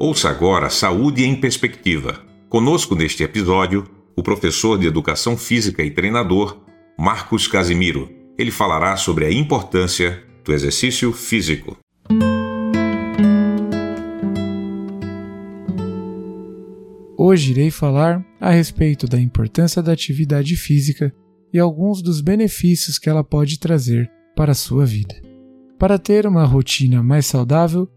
Ouça agora Saúde em Perspectiva. Conosco neste episódio, o professor de Educação Física e treinador Marcos Casimiro. Ele falará sobre a importância do exercício físico. Hoje irei falar a respeito da importância da atividade física e alguns dos benefícios que ela pode trazer para a sua vida. Para ter uma rotina mais saudável,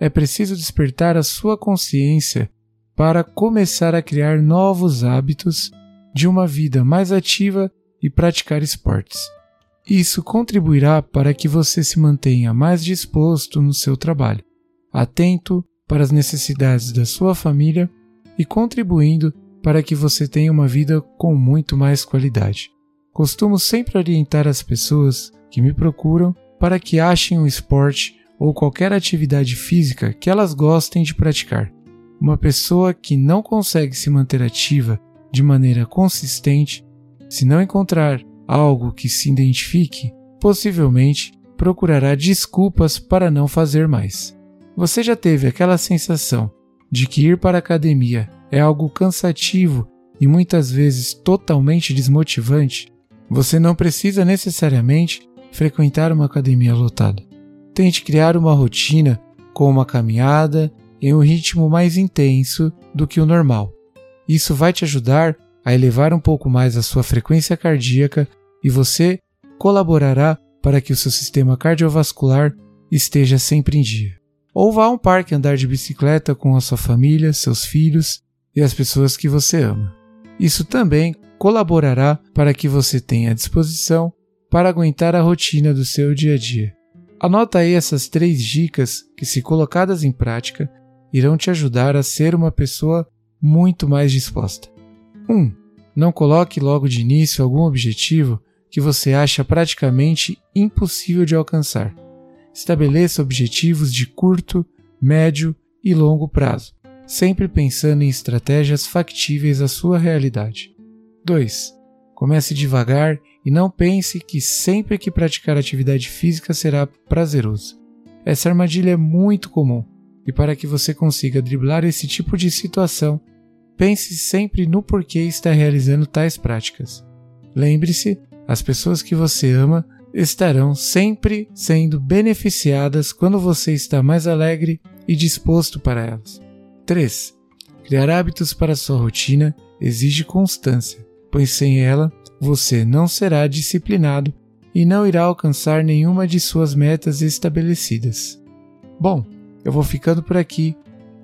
é preciso despertar a sua consciência para começar a criar novos hábitos de uma vida mais ativa e praticar esportes. Isso contribuirá para que você se mantenha mais disposto no seu trabalho, atento para as necessidades da sua família e contribuindo para que você tenha uma vida com muito mais qualidade. Costumo sempre orientar as pessoas que me procuram para que achem um esporte ou qualquer atividade física que elas gostem de praticar. Uma pessoa que não consegue se manter ativa de maneira consistente, se não encontrar algo que se identifique, possivelmente procurará desculpas para não fazer mais. Você já teve aquela sensação de que ir para a academia é algo cansativo e muitas vezes totalmente desmotivante? Você não precisa necessariamente frequentar uma academia lotada. Tente criar uma rotina com uma caminhada em um ritmo mais intenso do que o normal. Isso vai te ajudar a elevar um pouco mais a sua frequência cardíaca e você colaborará para que o seu sistema cardiovascular esteja sempre em dia. Ou vá a um parque andar de bicicleta com a sua família, seus filhos e as pessoas que você ama. Isso também colaborará para que você tenha disposição para aguentar a rotina do seu dia a dia. Anota aí essas três dicas que, se colocadas em prática, irão te ajudar a ser uma pessoa muito mais disposta. 1. Um, não coloque logo de início algum objetivo que você acha praticamente impossível de alcançar. Estabeleça objetivos de curto, médio e longo prazo, sempre pensando em estratégias factíveis à sua realidade. 2. Comece devagar e não pense que sempre que praticar atividade física será prazeroso. Essa armadilha é muito comum e para que você consiga driblar esse tipo de situação, pense sempre no porquê está realizando tais práticas. Lembre-se, as pessoas que você ama estarão sempre sendo beneficiadas quando você está mais alegre e disposto para elas. 3. Criar hábitos para sua rotina exige constância, pois sem ela você não será disciplinado e não irá alcançar nenhuma de suas metas estabelecidas. Bom, eu vou ficando por aqui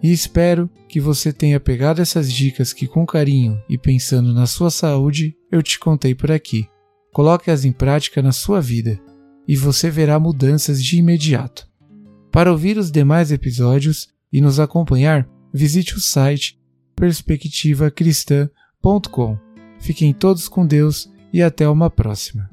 e espero que você tenha pegado essas dicas que, com carinho e pensando na sua saúde, eu te contei por aqui. Coloque-as em prática na sua vida e você verá mudanças de imediato. Para ouvir os demais episódios e nos acompanhar, visite o site perspectivacristã.com. Fiquem todos com Deus e até uma próxima.